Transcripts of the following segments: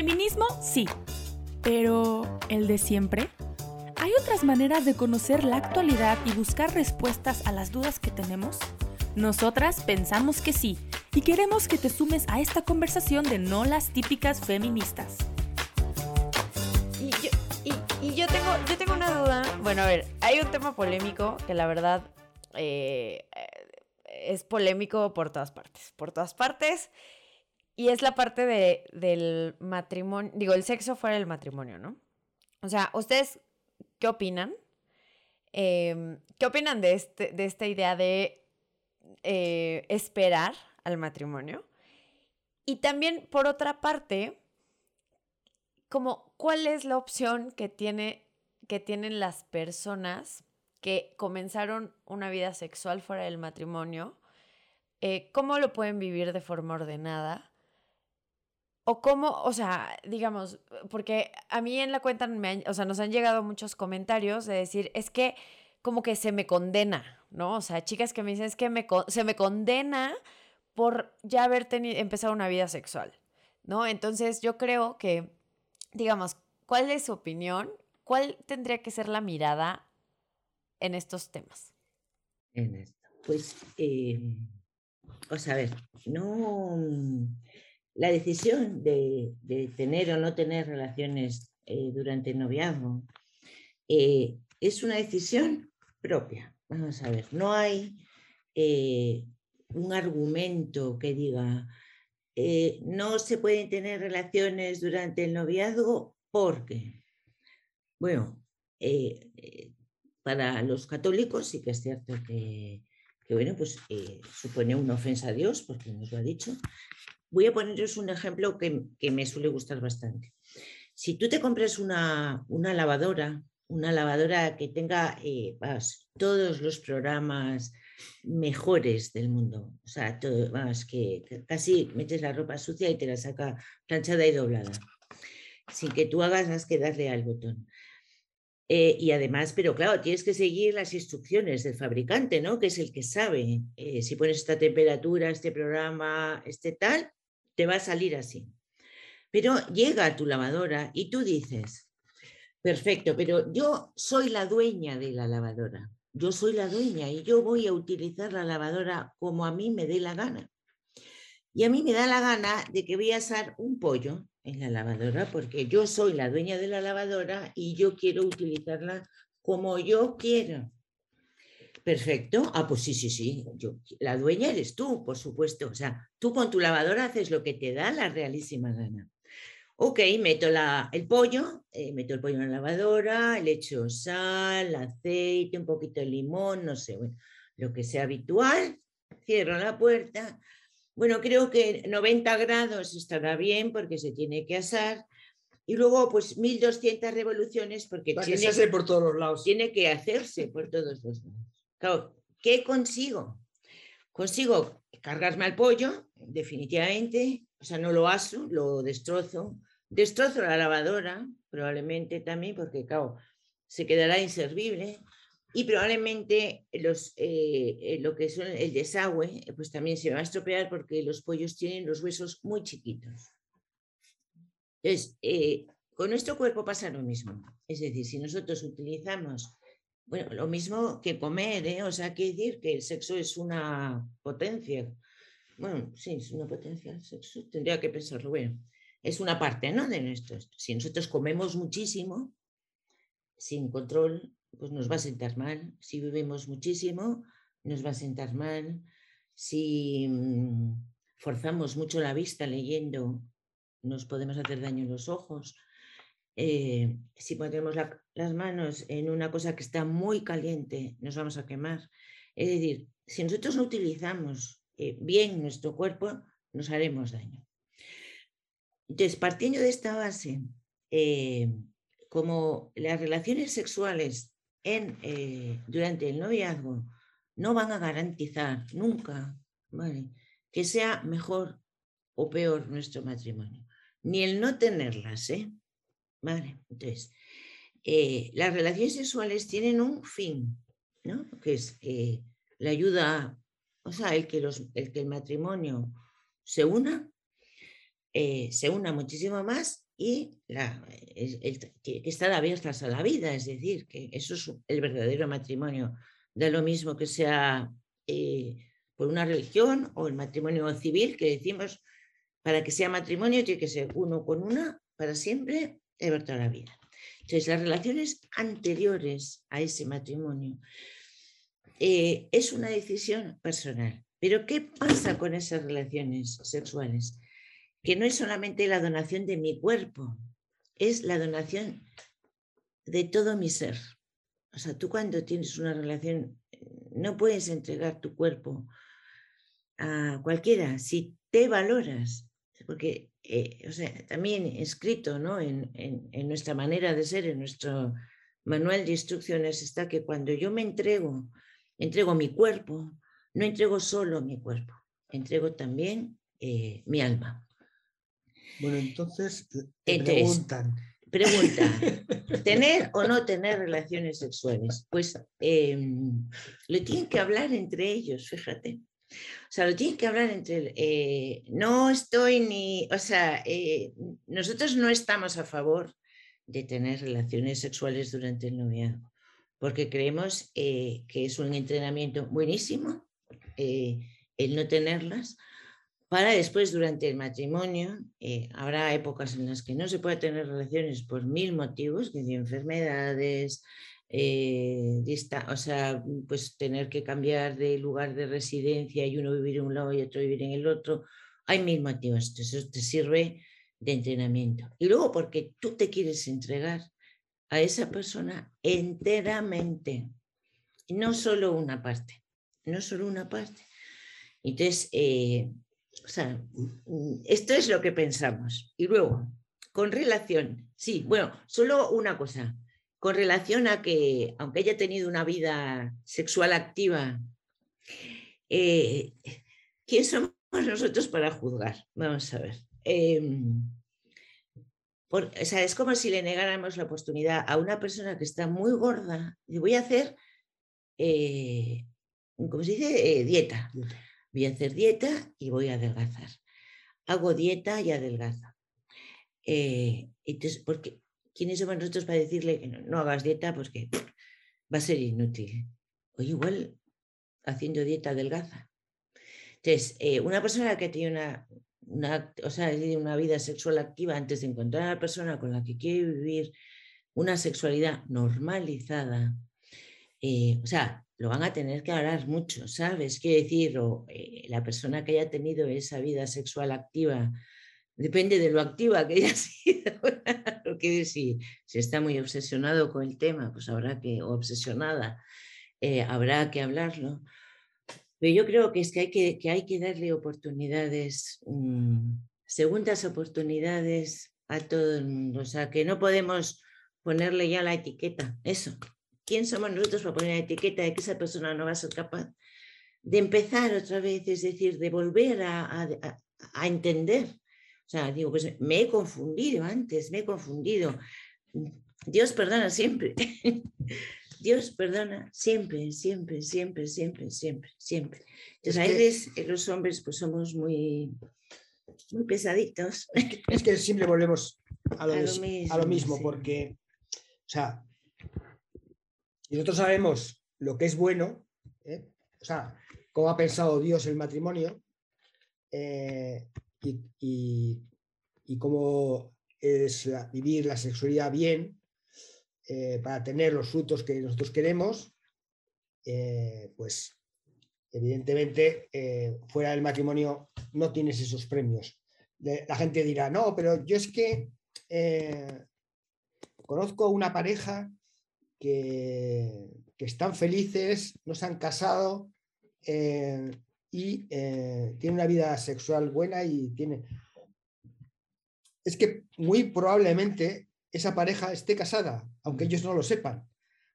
Feminismo, sí. Pero, ¿el de siempre? ¿Hay otras maneras de conocer la actualidad y buscar respuestas a las dudas que tenemos? Nosotras pensamos que sí y queremos que te sumes a esta conversación de no las típicas feministas. Y yo, tengo, yo tengo una duda. Bueno, a ver, hay un tema polémico que la verdad eh, es polémico por todas partes. Por todas partes. Y es la parte de, del matrimonio, digo, el sexo fuera del matrimonio, ¿no? O sea, ¿ustedes qué opinan? Em, ¿Qué opinan de, este, de esta idea de eh, esperar al matrimonio? Y también, por otra parte, como, ¿cuál es la opción que, tiene, que tienen las personas que comenzaron una vida sexual fuera del matrimonio? Eh, ¿Cómo lo pueden vivir de forma ordenada? O cómo, o sea, digamos, porque a mí en la cuenta, o sea, nos han llegado muchos comentarios de decir, es que como que se me condena, ¿no? O sea, chicas que me dicen, es que me, se me condena por ya haber empezado una vida sexual, ¿no? Entonces yo creo que, digamos, ¿cuál es su opinión? ¿Cuál tendría que ser la mirada en estos temas? En esto. Pues, eh, o sea, a ver, no la decisión de, tener o no tener relaciones eh, durante el noviazgo eh, es una decisión propia. Vamos a ver, no hay eh, un argumento que diga no se pueden tener relaciones durante el noviazgo porque, bueno, para los católicos sí que es cierto que, bueno, pues supone una ofensa a Dios, porque nos lo ha dicho, Voy a poneros un ejemplo que, me suele gustar bastante. Si tú te compras una, lavadora, una lavadora que tenga eh, todos los programas mejores del mundo, o sea, todo, que, casi metes la ropa sucia y te la saca planchada y doblada, sin que tú hagas más que darle al botón. Eh, y además, pero claro, tienes que seguir las instrucciones del fabricante, ¿no? Que es el que sabe eh, si pones esta temperatura, este programa, este tal, te va a salir así. Pero llega a tu lavadora y tú dices, perfecto, pero yo soy la dueña de la lavadora. Yo soy la dueña y yo voy a utilizar la lavadora como a mí me dé la gana. Y a mí me da la gana de que voy a asar un pollo en la lavadora porque yo soy la dueña de la lavadora y yo quiero utilizarla como yo quiero. Perfecto. Ah, pues sí, sí, sí. Yo, la dueña eres tú, por supuesto. O sea, tú con tu lavadora haces lo que te da la realísima gana. Ok, meto la, el pollo, eh, meto el pollo en la lavadora, le echo sal, aceite, un poquito de limón, no sé, bueno, lo que sea habitual. Cierro la puerta. Bueno, creo que 90 grados estará bien porque se tiene que asar. Y luego, pues 1200 revoluciones porque tiene, por todos los lados. tiene que hacerse por todos los lados. ¿Qué consigo? Consigo cargarme al pollo, definitivamente, o sea, no lo aso, lo destrozo, destrozo la lavadora, probablemente también, porque, claro, se quedará inservible, y probablemente los, eh, eh, lo que son el desagüe, pues también se va a estropear porque los pollos tienen los huesos muy chiquitos. Entonces, eh, con nuestro cuerpo pasa lo mismo. Es decir, si nosotros utilizamos bueno, lo mismo que comer, ¿eh? O sea, quiere decir que el sexo es una potencia. Bueno, sí, es una potencia el sexo, tendría que pensarlo. Bueno, es una parte, ¿no? De nuestro. Si nosotros comemos muchísimo, sin control, pues nos va a sentar mal. Si bebemos muchísimo, nos va a sentar mal. Si mm, forzamos mucho la vista leyendo, nos podemos hacer daño en los ojos. Eh, si ponemos las manos en una cosa que está muy caliente, nos vamos a quemar. Es decir, si nosotros no utilizamos eh, bien nuestro cuerpo, nos haremos daño. Entonces, partiendo de esta base, eh, como las relaciones sexuales en, durante el noviazgo no van a garantizar nunca que sea mejor o peor nuestro matrimonio, ni el no tenerlas, ¿eh? Vale, entonces, eh, las relaciones sexuales tienen un fin, ¿no? Que es eh, la ayuda, o sea, el que, el, matrimonio se una, eh, se una muchísimo más y la, que estar abiertas a la vida, es decir, que eso es el verdadero matrimonio. Da lo mismo que sea por una religión o el matrimonio civil, que decimos, para que sea matrimonio tiene que ser uno con una para siempre a la vida. Entonces, las relaciones anteriores a ese matrimonio eh, es una decisión personal. Pero ¿qué pasa con esas relaciones sexuales? Que no es solamente la donación de mi cuerpo, es la donación de todo mi ser. O sea, tú cuando tienes una relación, no puedes entregar tu cuerpo a cualquiera si te valoras, porque eh, o sea, también escrito ¿no? en, en nuestra manera de ser, en nuestro manual de instrucciones, está que cuando yo me entrego, entrego mi cuerpo, no entrego solo mi cuerpo, entrego también eh, mi alma. Bueno, entonces te preguntan. Pregunta, ¿tener o no tener relaciones sexuales? Pues em, lo tienen que hablar entre ellos, fíjate. O sea, lo tienen que hablar entre... Eh, no estoy ni... O sea, eh, nosotros no estamos a favor de tener relaciones sexuales durante el noviazgo, porque creemos que es un entrenamiento buenísimo eh, el no tenerlas, para después durante el matrimonio, eh, habrá épocas en las que no se puede tener relaciones por mil motivos, que de enfermedades, eh, o sea, pues tener que cambiar de lugar de residencia y uno vivir en un lado y otro vivir en el otro, hay mil motivos, eso te sirve de entrenamiento. Y luego porque tú te quieres entregar a esa persona enteramente, no solo una parte no solo una parte. Entonces, eh, o sea, mm, esto es lo que pensamos. Y luego, con relación, sí, bueno, solo una cosa, con relación a que, aunque haya tenido una vida sexual activa, eh, ¿quién somos nosotros para juzgar? Vamos a ver. Em, o sea, es como si le negáramos la oportunidad a una persona que está muy gorda y voy a hacer eh, ¿cómo se dice? Eh, dieta. Voy a hacer dieta y voy a adelgazar. Hago dieta y adelgazo. Eh, entonces, porque, ¿quiénes somos nosotros para decirle que no, hagas dieta? Pues que va a ser inútil. O igual haciendo dieta adelgaza. Entonces, eh, una persona que tiene una, una, o sea, una vida sexual activa antes de encontrar a la persona con la que quiere vivir una sexualidad normalizada, o sea, lo van a tener que hablar mucho, ¿sabes? Quiere decir, eh, la persona que haya tenido esa vida sexual activa, depende de lo activa que haya sido, porque si, si está muy obsesionado con el tema, pues habrá que, o obsesionada, eh, habrá que hablarlo. Pero yo creo que es que hay que, que, hay que darle oportunidades, mm, segundas oportunidades a todo el mundo. O sea, que no podemos ponerle ya la etiqueta, eso, ¿Quién somos nosotros para poner la etiqueta de que esa persona no va a ser capaz de empezar otra vez, es decir, de volver a, entender? O sea, digo, pues me he confundido antes, me he confundido. Dios perdona siempre. Dios perdona siempre, siempre, siempre, siempre, siempre, siempre. Entonces, a veces eh, los hombres pues somos muy, muy pesaditos. Es que siempre volvemos a lo, mismo, a lo mismo porque, o sea, nosotros sabemos lo que es bueno, ¿eh? o sea, cómo ha pensado Dios el matrimonio eh, y, cómo es vivir la sexualidad bien eh, para tener los frutos que nosotros queremos, pues evidentemente fuera del matrimonio no tienes esos premios. La gente dirá, no, pero yo es que conozco una pareja que, están felices, no se han casado eh, y eh, tienen una vida sexual buena y tiene... Es que muy probablemente esa pareja esté casada, aunque ellos no lo sepan,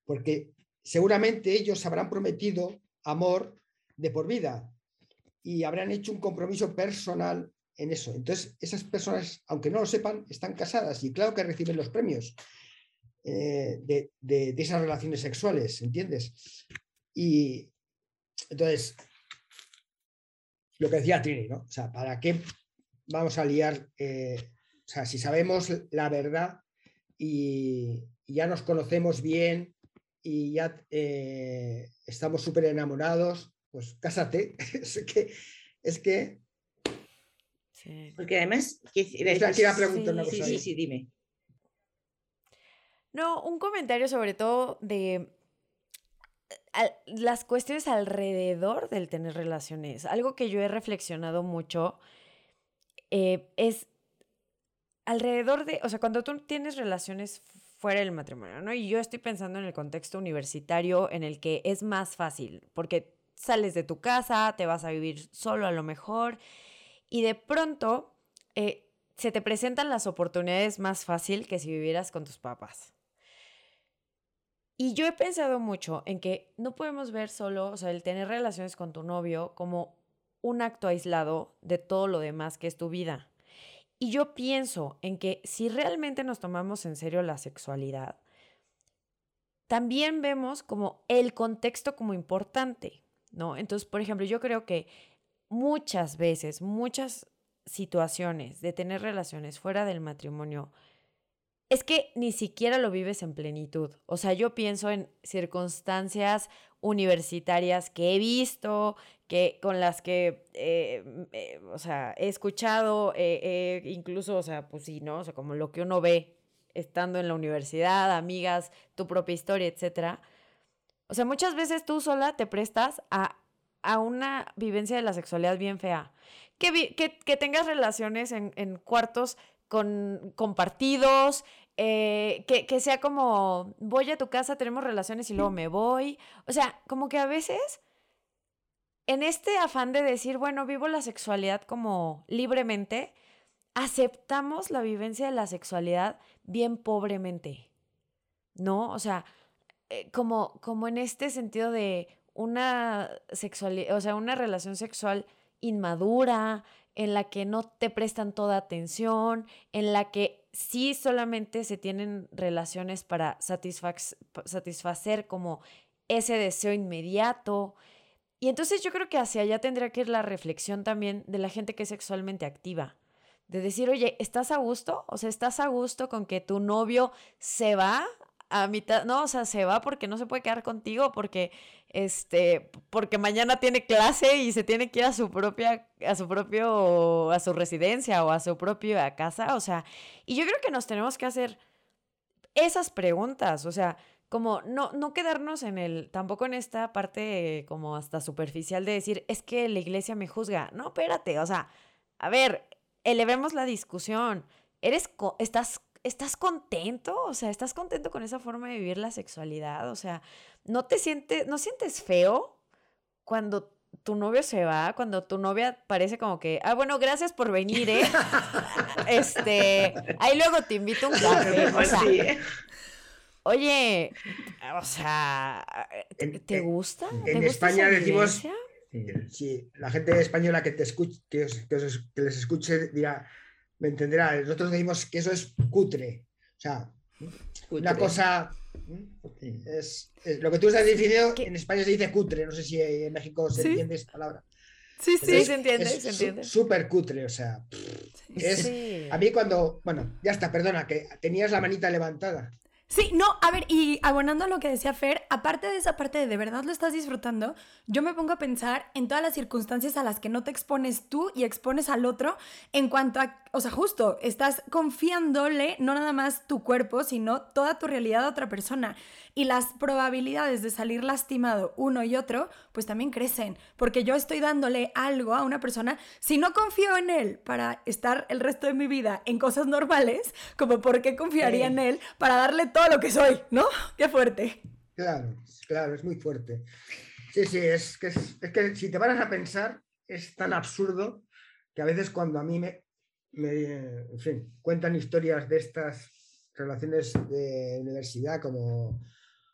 porque seguramente ellos habrán prometido amor de por vida y habrán hecho un compromiso personal en eso. Entonces, esas personas, aunque no lo sepan, están casadas y claro que reciben los premios. Eh, de, esas relaciones sexuales, ¿entiendes? Y entonces, lo que decía Trini, ¿no? O sea, ¿para qué vamos a liar eh, O sea, si sabemos la verdad y, ya nos conocemos bien y ya eh, estamos súper enamorados, pues cásate. es que, es que porque además... sí, Sí, sí, dime. No, un comentario sobre todo de las cuestiones alrededor del tener relaciones. Algo que yo he reflexionado mucho eh, es alrededor de, o sea, cuando tú tienes relaciones fuera del matrimonio, ¿no? Y yo estoy pensando en el contexto universitario en el que es más fácil, porque sales de tu casa, te vas a vivir solo a lo mejor, y de pronto eh, se te presentan las oportunidades más fácil que si vivieras con tus papás. Y yo he pensado mucho en que no podemos ver solo, o sea, el tener relaciones con tu novio como un acto aislado de todo lo demás que es tu vida. Y yo pienso en que si realmente nos tomamos en serio la sexualidad, también vemos como el contexto como importante, ¿no? Entonces, por ejemplo, yo creo que muchas veces, muchas situaciones de tener relaciones fuera del matrimonio, es que ni siquiera lo vives en plenitud. O sea, yo pienso en circunstancias universitarias que he visto, que con las que, eh, eh, o sea, he escuchado, eh, incluso, o sea, pues sí, ¿no? O sea, como lo que uno ve estando en la universidad, amigas, tu propia historia, etc. O sea, muchas veces tú sola te prestas a a una vivencia de la sexualidad bien fea. Que, que, tengas relaciones en, cuartos con, compartidos, eh, que, que, sea como, voy a tu casa, tenemos relaciones y luego me voy. O sea, como que a veces, en este afán de decir, bueno, vivo la sexualidad como libremente, aceptamos la vivencia de la sexualidad bien pobremente. ¿No? O sea, eh, como, como en este sentido de, una sexualidad, o sea, una relación sexual inmadura, en la que no te prestan toda atención, en la que sí solamente se tienen relaciones para satisfacer como ese deseo inmediato. Y entonces yo creo que hacia allá tendría que ir la reflexión también de la gente que es sexualmente activa. De decir, oye, ¿estás a gusto? O sea, ¿estás a gusto con que tu novio se va a mitad, no, o sea, se va porque no se puede quedar contigo, porque este, porque mañana tiene clase y se tiene que ir a su propia, a su propio, a su residencia o a su propia casa, o sea, y yo creo que nos tenemos que hacer esas preguntas, o sea, como no, no quedarnos en el, tampoco en esta parte como hasta superficial de decir, es que la iglesia me juzga, no, espérate, o sea, a ver, elevemos la discusión, eres, estás ¿estás contento? O sea, ¿estás contento con esa forma de vivir la sexualidad? O sea, ¿no te sientes, no sientes feo cuando tu novio se va, cuando tu novia parece como que, ah, bueno, gracias por venir, ¿eh? este, ahí luego te invito a un café. O sea, oye, o sea, ¿te, gusta? En España decimos, sí, la gente española que te escuche, que les escuche dirá, me entenderá. Nosotros decimos que eso es cutre. O sea, una cosa. Es, lo que tú estás diciendo, en España se dice cutre. No sé si en México se entiende esta palabra. Sí, sí, se entiende, se entiende. Súper cutre, o sea. Es, A mí cuando. Bueno, ya está, perdona, que tenías la manita levantada. Sí, no, a ver, y abonando a lo que decía Fer, aparte de esa parte de de verdad lo estás disfrutando, yo me pongo a pensar en todas las circunstancias a las que no te expones tú y expones al otro en cuanto a o sea, justo, estás confiándole no nada más tu cuerpo, sino toda tu realidad a otra persona. Y las probabilidades de salir lastimado uno y otro, pues también crecen. Porque yo estoy dándole algo a una persona, si no confío en él para estar el resto de mi vida en cosas normales, como por qué confiaría en él para darle todo lo que soy, ¿no? Qué fuerte. Claro, claro, es muy fuerte. Sí, sí, es que, es, es que si te paras a pensar, es tan absurdo que a veces cuando a mí me, en fin, cuentan historias de estas relaciones de universidad como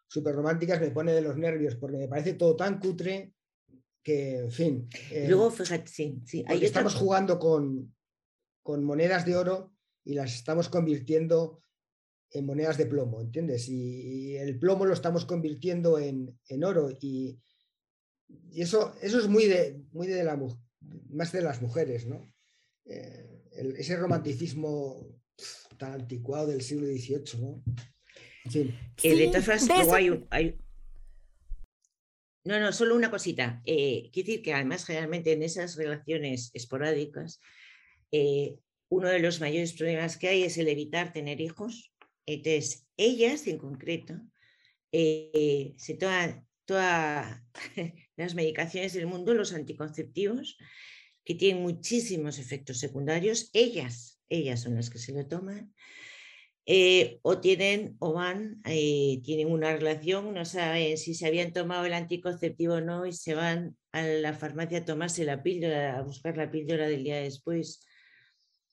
súper románticas, me pone de los nervios porque me parece todo tan cutre que, en fin. Eh, Luego, fíjate, sí, sí. Ahí estamos jugando con, con monedas de oro y las estamos convirtiendo en monedas de plomo, ¿entiendes? Y, el plomo lo estamos convirtiendo en, en oro y, y, eso, eso es muy de, muy de la más de las mujeres, ¿no? Eh, ese romanticismo tan anticuado del siglo XVIII, ¿no? En fin. Eh, de todas formas, de luego eso- hay un- hay- No, no, solo una cosita. Eh, quiero decir que además generalmente en esas relaciones esporádicas, eh, uno de los mayores problemas que hay es el evitar tener hijos. Entonces, ellas en concreto eh, se toman todas las medicaciones del mundo, los anticonceptivos, que tienen muchísimos efectos secundarios. Ellas, ellas son las que se lo toman. eh, o tienen o van, eh, tienen una relación, no saben si se habían tomado el anticonceptivo o no y se van a la farmacia a tomarse la píldora, a buscar la píldora del día después,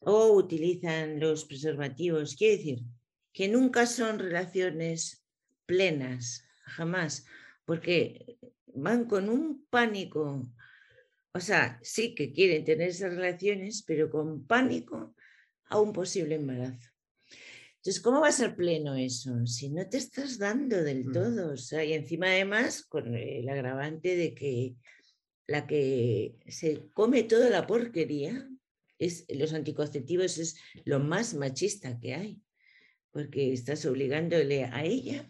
o utilizan los preservativos. Quiere decir que nunca son relaciones plenas, jamás, porque van con un pánico. O sea, sí que quieren tener esas relaciones, pero con pánico a un posible embarazo. Entonces, ¿cómo va a ser pleno eso? Si no te estás dando del Mm. todo. O sea, y encima además con el agravante de que la que se come toda la porquería es los anticonceptivos es lo más machista que hay, porque estás obligándole a ella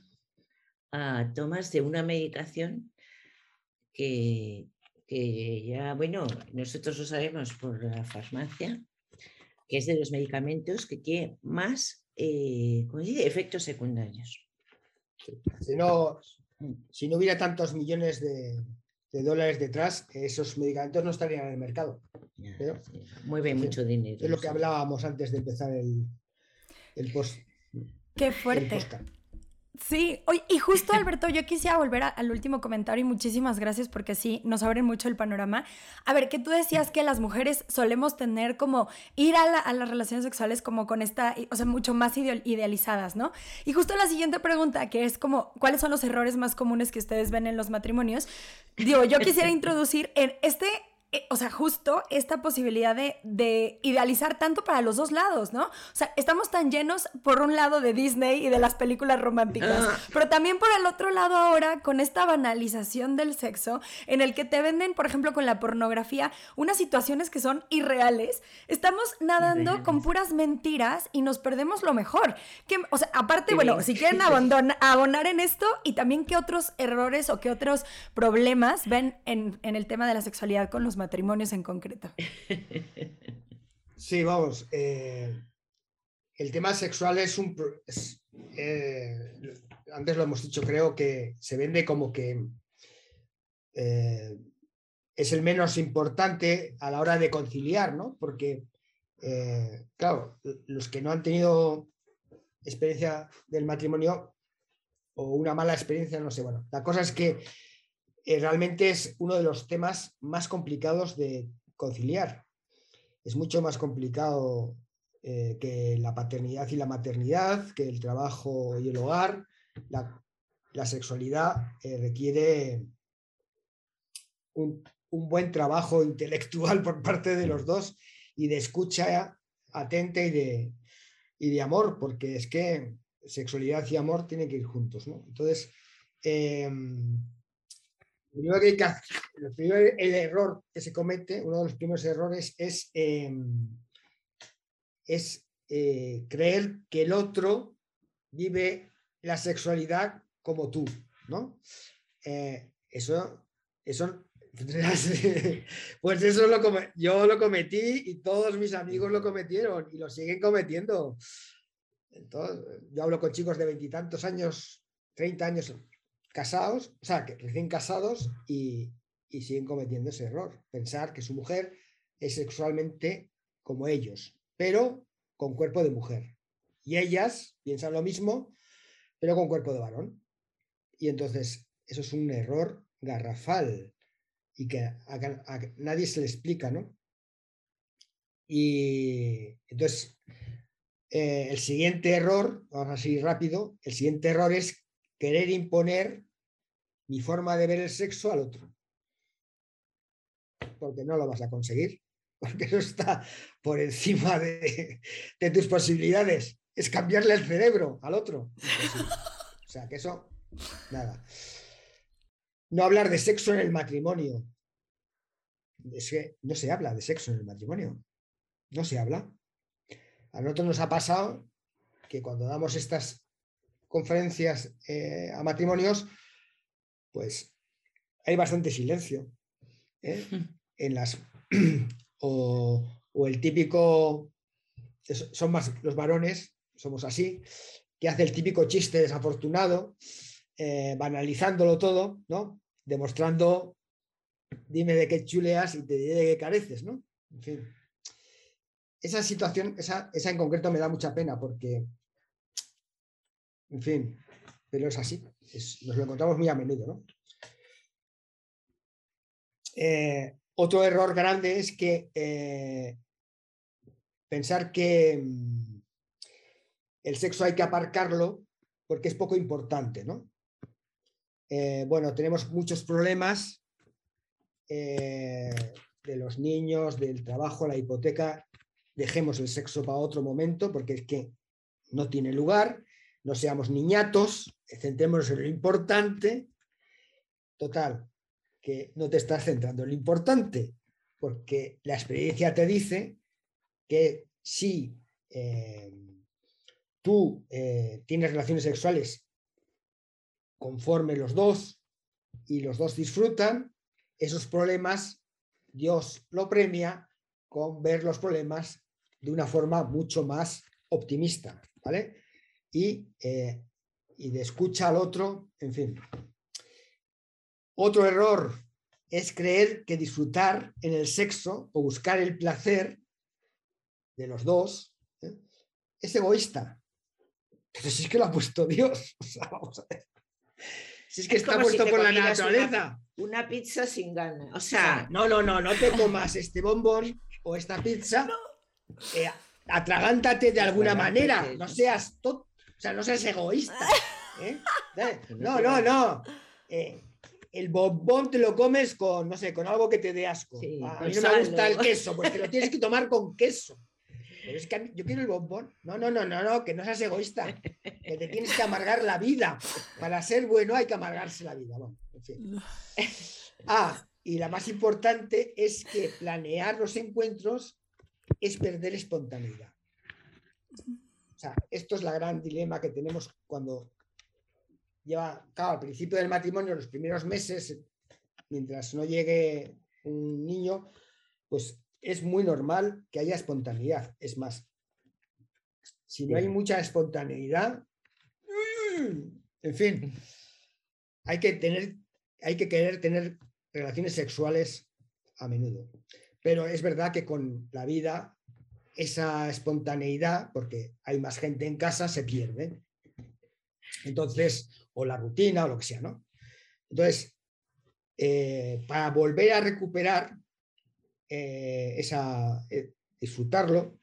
a tomarse una medicación que, que ya, bueno, nosotros lo sabemos por la farmacia, que es de los medicamentos que tiene más eh, efectos secundarios. Si no, si no hubiera tantos millones de, de dólares detrás, esos medicamentos no estarían en el mercado. Pero, mueve mucho dinero. Es lo que hablábamos antes de empezar el, el post. Qué fuerte. Sí, oye, y justo Alberto, yo quisiera volver a- al último comentario y muchísimas gracias porque sí, nos abren mucho el panorama. A ver, que tú decías que las mujeres solemos tener como ir a, la- a las relaciones sexuales como con esta, o sea, mucho más idealizadas, ¿no? Y justo la siguiente pregunta, que es como, ¿cuáles son los errores más comunes que ustedes ven en los matrimonios? Digo, yo quisiera introducir en este... eh, O sea, justo esta posibilidad de, de idealizar tanto para los dos lados, ¿no? O sea, estamos tan llenos por un lado de Disney y de las películas románticas, Ah. pero también por el otro lado ahora con esta banalización del sexo en el que te venden, por ejemplo, con la pornografía, unas situaciones que son irreales. Estamos nadando con puras mentiras y nos perdemos lo mejor. Que, o sea, aparte, Qué bueno, si quieren abandona- abonar en esto y también qué otros errores o qué otros problemas ven en, en el tema de la sexualidad con los matrimonios en concreto. Sí, vamos. eh, el tema sexual es un. es, eh, antes lo hemos dicho, creo que se vende como que eh, es el menos importante a la hora de conciliar, ¿no? Porque, eh, claro, los que no han tenido experiencia del matrimonio o una mala experiencia, no sé, bueno, la cosa es que eh, realmente es uno de los temas más complicados de conciliar es mucho más complicado eh, que la paternidad y la maternidad, que el trabajo y el hogar. La, sexualidad eh, requiere un, un buen trabajo intelectual por parte de los dos y de escucha atenta y de, y de amor, porque es que sexualidad y amor tienen que ir juntos. ¿no? Entonces, em, primero el, error que se comete, uno de los primeros errores es, em, es eh, creer que el otro vive la sexualidad como tú, ¿no? Eh, eso, eso, pues eso lo yo lo cometí y todos mis amigos lo cometieron y lo siguen cometiendo. Yo hablo con chicos de veintitantos años, 30 años casados, o sea, que recién casados y, y siguen cometiendo ese error. Pensar que su mujer es sexualmente como ellos, pero con cuerpo de mujer. Y ellas piensan lo mismo, pero con cuerpo de varón. Y entonces, eso es un error garrafal y que a, nadie se le explica, ¿no? Y entonces, eh, el siguiente error, vamos así rápido, el siguiente error es querer imponer mi forma de ver el sexo al otro. Porque no lo vas a conseguir, porque eso está por encima de, de tus posibilidades. Es cambiarle el cerebro al otro. Imposible. O sea, que eso, nada. No hablar de sexo en el matrimonio. Es que no se habla de sexo en el matrimonio. No se habla. A nosotros nos ha pasado que cuando damos estas conferencias eh, a matrimonios, pues hay bastante silencio. ¿eh? En las, o, o el típico, son más los varones, somos así, que hace el típico chiste desafortunado, eh, banalizándolo todo, ¿no? Demostrando, dime de qué chuleas y te diré de qué careces, ¿no? En fin. Esa situación, esa, esa en concreto me da mucha pena porque, en fin, pero es así, nos lo encontramos muy a menudo, ¿no? Eh, otro error grande es que eh, pensar que mm, el sexo hay que aparcarlo porque es poco importante, ¿no? Eh, bueno, tenemos muchos problemas de los niños, del trabajo, la hipoteca. Dejemos el sexo para otro momento porque es que no tiene lugar. No seamos niñatos, centrémonos en lo importante. Total, que no te estás centrando en lo importante, porque la experiencia te dice que si eh, tú eh, tienes relaciones sexuales conforme los dos y los dos disfrutan, esos problemas Dios lo premia con ver los problemas de una forma mucho más optimista, ¿vale? Y, eh, y de escucha al otro, en fin. Otro error es creer que disfrutar en el sexo o buscar el placer de los dos ¿eh? es egoísta. Pero si es que lo ha puesto Dios. O sea, vamos a ver. Si es que Es está si puesto por la una- naturaleza. Una pizza sin gana. O sea, no, no, no, no te comas este bombón o esta pizza. eh, atragántate de alguna manera. No seas to- o sea, no seas egoísta. ¿eh? Que no No, no. Eh, el bombón te lo comes con, no sé, con algo que te dé asco. Sí, a mí no me gusta el queso, pues te lo tienes que tomar con queso. Pero es que a mí- yo quiero el bombón. No, no, no, no, no, que no seas egoísta. Que te tienes que amargar la vida. Para ser bueno hay que amargarse la vida. Bueno, en fin. Ah, y la más importante es que planear los encuentros es perder espontaneidad. O sea, esto es la gran dilema que tenemos cuando lleva, claro, al principio del matrimonio, los primeros meses, mientras no llegue un niño, pues es muy normal que haya espontaneidad. Es más, si no hay mucha espontaneidad, en fin, hay que tener, hay que querer tener relaciones sexuales a menudo. Pero es verdad que con la vida esa espontaneidad, porque hay más gente en casa, se pierde. Entonces, o la rutina o lo que sea, ¿no? Entonces, eh, para volver a recuperar eh, esa, eh, disfrutarlo,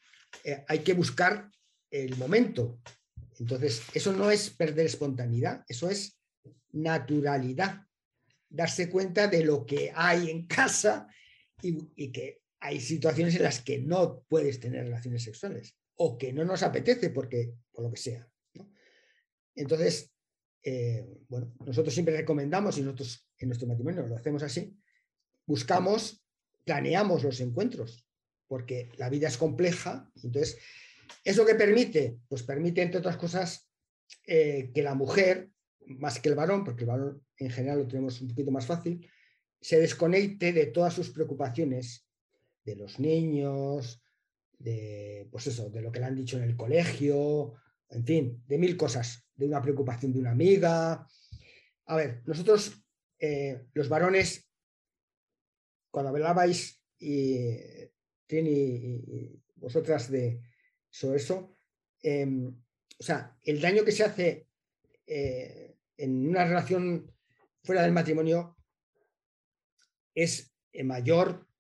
hay que buscar el momento. Entonces, eso no es perder espontaneidad, eso es naturalidad. Darse cuenta de lo que hay en casa y que hay situaciones en las que no puedes tener relaciones sexuales o que no nos apetece porque, por lo que sea. Entonces, eh, bueno, nosotros siempre recomendamos, y nosotros en nuestro matrimonio lo hacemos así, buscamos, planeamos los encuentros, porque la vida es compleja. Entonces, ¿eso que permite? Pues permite, entre otras cosas, eh, que la mujer, más que el varón, porque el varón en general lo tenemos un poquito más fácil, se desconecte de todas sus preocupaciones, de los niños, de, pues eso, de lo que le han dicho en el colegio, en fin, de mil cosas, de una preocupación de una amiga. A ver, nosotros, eh, los varones, cuando hablabais, y Trini y, vosotras de sobre eso, eh, o sea, el daño que se hace eh, en una relación fuera del matrimonio es eh, mayor eh,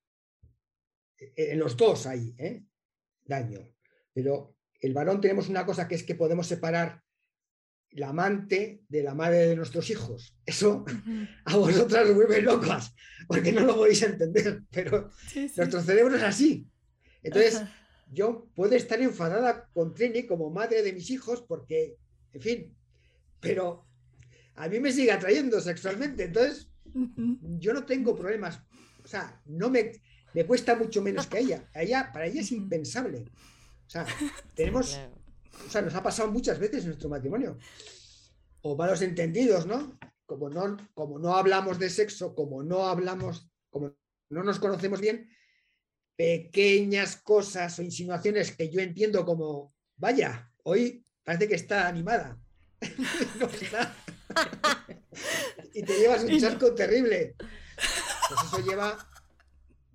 en los dos hay ¿eh? daño. Pero el varón tenemos una cosa que es que podemos separar la amante de la madre de nuestros hijos. Eso a vosotras os vuelve locas, porque no lo podéis entender, pero Sí, sí. nuestro cerebro es así. Entonces, Ajá. yo puedo estar enfadada con Trini como madre de mis hijos porque, en fin, pero a mí me sigue atrayendo sexualmente. Entonces, yo no tengo problemas. O sea, no me, me cuesta mucho menos que a ella. A ella. Para ella es impensable. O sea, tenemos, Claro. o sea, nos ha pasado muchas veces en nuestro matrimonio. O malos entendidos, ¿no? Como no, como no hablamos de sexo, como no hablamos, como no nos conocemos bien, pequeñas cosas o insinuaciones que yo entiendo como, vaya, hoy parece que está animada. No está. y te llevas un chasco terrible. Pues eso lleva.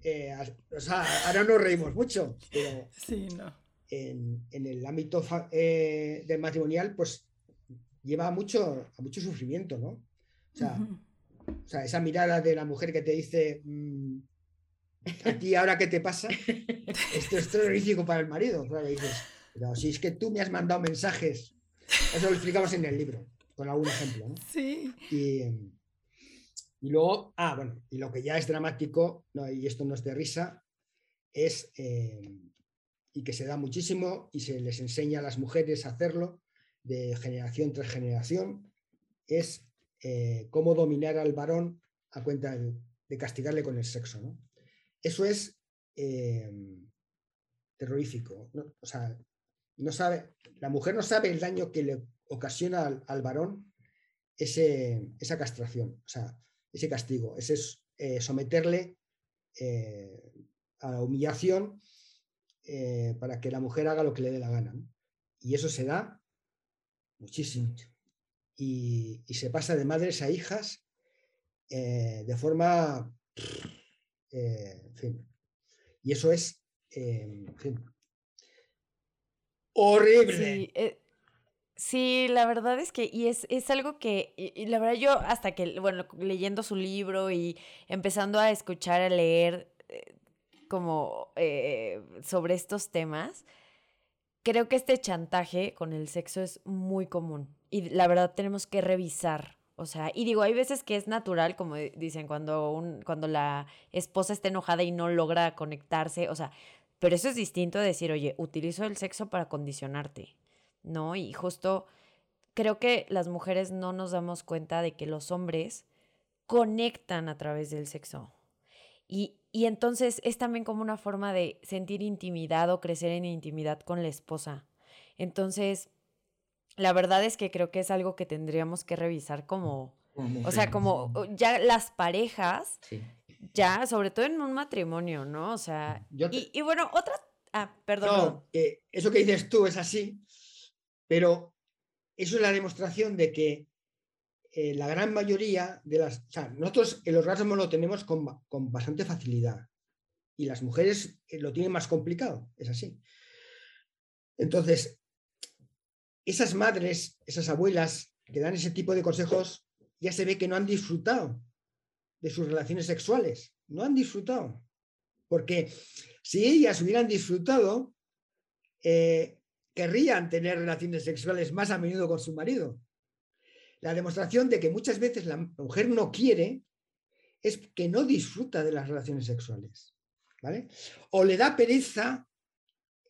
Eh, o sea, ahora nos reímos mucho, pero Sí, no. en, en el ámbito eh, del matrimonial, pues lleva a mucho, a mucho sufrimiento, ¿no? O sea, Ujú. o sea, esa mirada de la mujer que te dice, "Mm, a ti ahora qué te pasa, esto es terrorífico para el marido. Claro, dices, pero si es que tú me has mandado mensajes, eso lo explicamos en el libro, con algún ejemplo, ¿no? Sí. Y, em, y luego, ah, bueno, y lo que ya es dramático, no, y esto no es de risa, es, em, y que se da muchísimo y se les enseña a las mujeres a hacerlo de generación tras generación, es eh, cómo dominar al varón a cuenta de, castigarle con el sexo. ¿no? Eso es em, terrorífico. O sea, no sabe, la mujer no sabe el daño que le ocasiona al, al varón ese, esa castración, o sea, ese castigo, ese es, eh, someterle eh, a la humillación eh, para que la mujer haga lo que le dé la gana. ¿no? Y eso se da muchísimo. Y, y se pasa de madres a hijas eh, de forma, eh, en fin. Y eso es, eh, en fin, horrible. Sí, eh, sí, la verdad es que, y es, es algo que, y, la verdad yo hasta que, bueno, leyendo su libro y empezando a escuchar, a leer eh, como eh, sobre estos temas, creo que este chantaje con el sexo es muy común y la verdad tenemos que revisar. O sea, y digo, hay veces que es natural, como di- dicen, cuando, un, cuando la esposa está enojada y no logra conectarse, o sea, pero eso es distinto de decir, oye, utilizo el sexo para condicionarte, ¿no? Y justo creo que las mujeres no nos damos cuenta de que los hombres conectan a través del sexo. Y, y entonces es también como una forma de sentir intimidad o crecer en intimidad con la esposa. Entonces, la verdad es que creo que es algo que tendríamos que revisar como, o sea, como ya las parejas, Sí. ya, sobre todo en un matrimonio, ¿no? O sea, te- y, y bueno, otra, ah, perdón, No, eso que dices tú es así, pero eso es la demostración de que eh, la gran mayoría de las... O sea, nosotros el orgasmo lo tenemos con, con bastante facilidad y las mujeres eh, lo tienen más complicado, es así. Entonces, esas madres, esas abuelas que dan ese tipo de consejos, ya se ve que no han disfrutado de sus relaciones sexuales, no han disfrutado. Porque si ellas hubieran disfrutado, eh, querrían tener relaciones sexuales más a menudo con su marido. La demostración de que muchas veces la mujer no quiere es que no disfruta de las relaciones sexuales. ¿vale? O le da pereza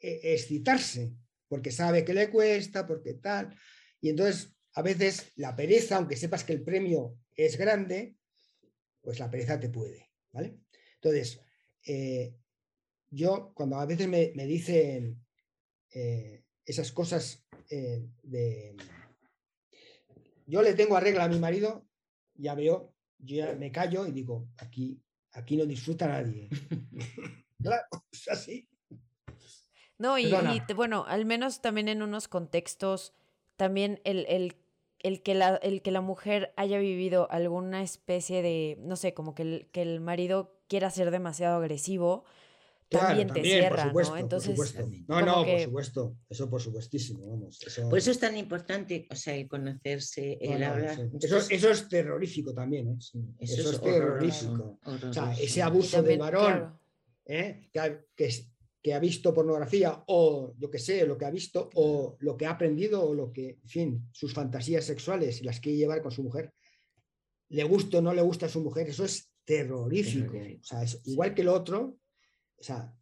eh, excitarse, porque sabe que le cuesta, porque tal. Y entonces, a veces, la pereza, aunque sepas que el premio es grande, pues la pereza te puede. ¿vale? Entonces, eh, yo cuando a veces me, dicen eh, esas cosas eh, de... Yo le tengo arregla a mi marido, ya veo, yo ya me callo y digo, aquí, aquí no disfruta nadie. claro, es así. No, y, y bueno, al menos también en unos contextos, también el, el, el que la, el que la mujer haya vivido alguna especie de, no sé, como que el, que el marido quiera ser demasiado agresivo, Claro, también te cierra, por supuesto, ¿no? Entonces, por supuesto. No, no, por supuesto. Eso por supuestísimo, vamos. Eso, Por eso es tan importante, o sea, el conocerse, no, el no, hablar. sí. Eso, es- eso es terrorífico también, ¿eh? eso eso es terrorífico. O sea, ese abuso también, del varón claro, ¿eh? que, ha, que ha visto pornografía o yo que sé, lo que ha visto o lo que ha aprendido o lo que, en fin, sus fantasías sexuales y las quiere llevar con su mujer, le gusta o no le gusta a su mujer, eso es terrorífico. Terrorífico, O sea, es sí. igual que lo otro, o sea,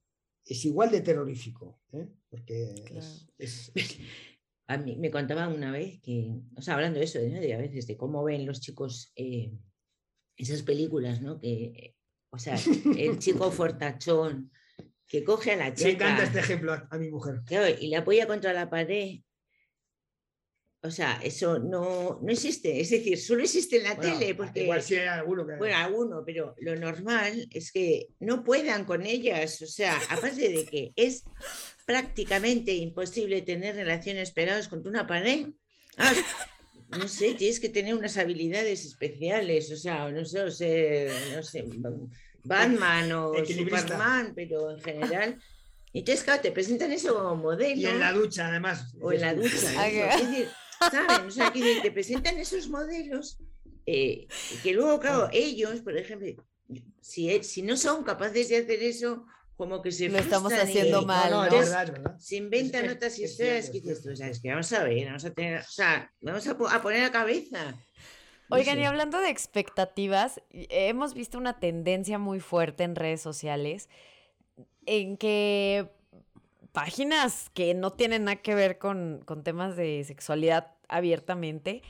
es igual de terrorífico, ¿eh? porque es- Claro. es- A mí me contaban una vez que, o sea, hablando de eso, ¿no? de a veces de cómo ven los chicos eh, esas películas, ¿no? Que, o sea, el chico fortachón, que coge a la Se encanta chica este ejemplo a, a mi mujer. claro, y la apoya contra la pared. O sea, eso no, no existe. Es decir, solo existe en la Bueno, tele, porque Igual sí hay alguno que. bueno, alguno, pero lo normal es que no puedan con ellas. O sea, aparte de que es prácticamente imposible tener relaciones pegadas contra una pared. Ah, no sé, tienes que tener unas habilidades especiales, o sea, no sé, o ser, no sé, Batman o. Superman, pero en general. Entonces, claro, te presentan eso como modelo. Y en la ducha, además. O en la ducha. Ah, Es decir, ¿saben? O sea, que te presentan esos modelos eh, y que luego, claro, ellos, por ejemplo, si, e- si no son capaces de hacer eso, como que se Lo estamos y haciendo se- mal, No. Se inventan Es- otras es historias que es dices tú, sabes que vamos a ver, vamos a tener, o sea, vamos a, po- a poner la cabeza. Oigan, sé. y hablando de expectativas, y- hemos visto una tendencia muy fuerte en redes sociales en que páginas que no tienen nada que ver con, con temas de sexualidad abiertamente,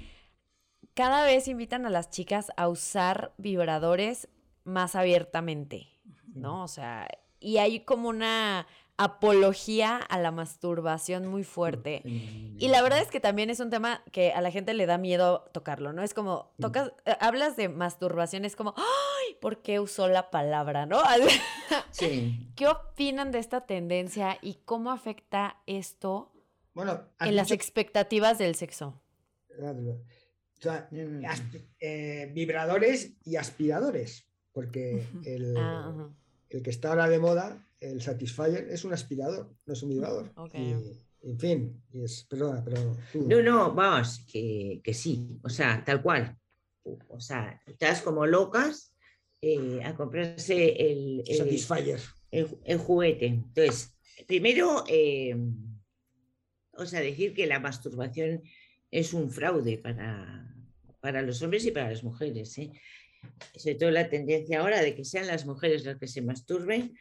cada vez invitan a las chicas a usar vibradores más abiertamente, ¿no? O sea, y hay como una apología a la masturbación muy fuerte. Y la verdad es que también es un tema que a la gente le da miedo tocarlo, ¿no? Es como, tocas, eh, hablas de masturbación, es como, ¡ay! ¿Por qué usó la palabra, no? Sí. ¿Qué opinan de esta tendencia y cómo afecta esto Bueno, en las expectativas del sexo? o sea, Mm. eh, vibradores y aspiradores. Porque el, Ah, el que está ahora de moda, el Satisfyer, es un aspirador, no es un vibrador. Ok. Y, en fin, y es, perdona, pero tú. No, no, vamos, que, que sí, o sea, tal cual. O sea, estás como locas eh, a comprarse el, el- Satisfyer. el, el juguete. Entonces, primero, eh, o sea, decir que la masturbación es un fraude para, para los hombres y para las mujeres. ¿eh? Sobre todo la tendencia ahora de que sean las mujeres las que se masturben,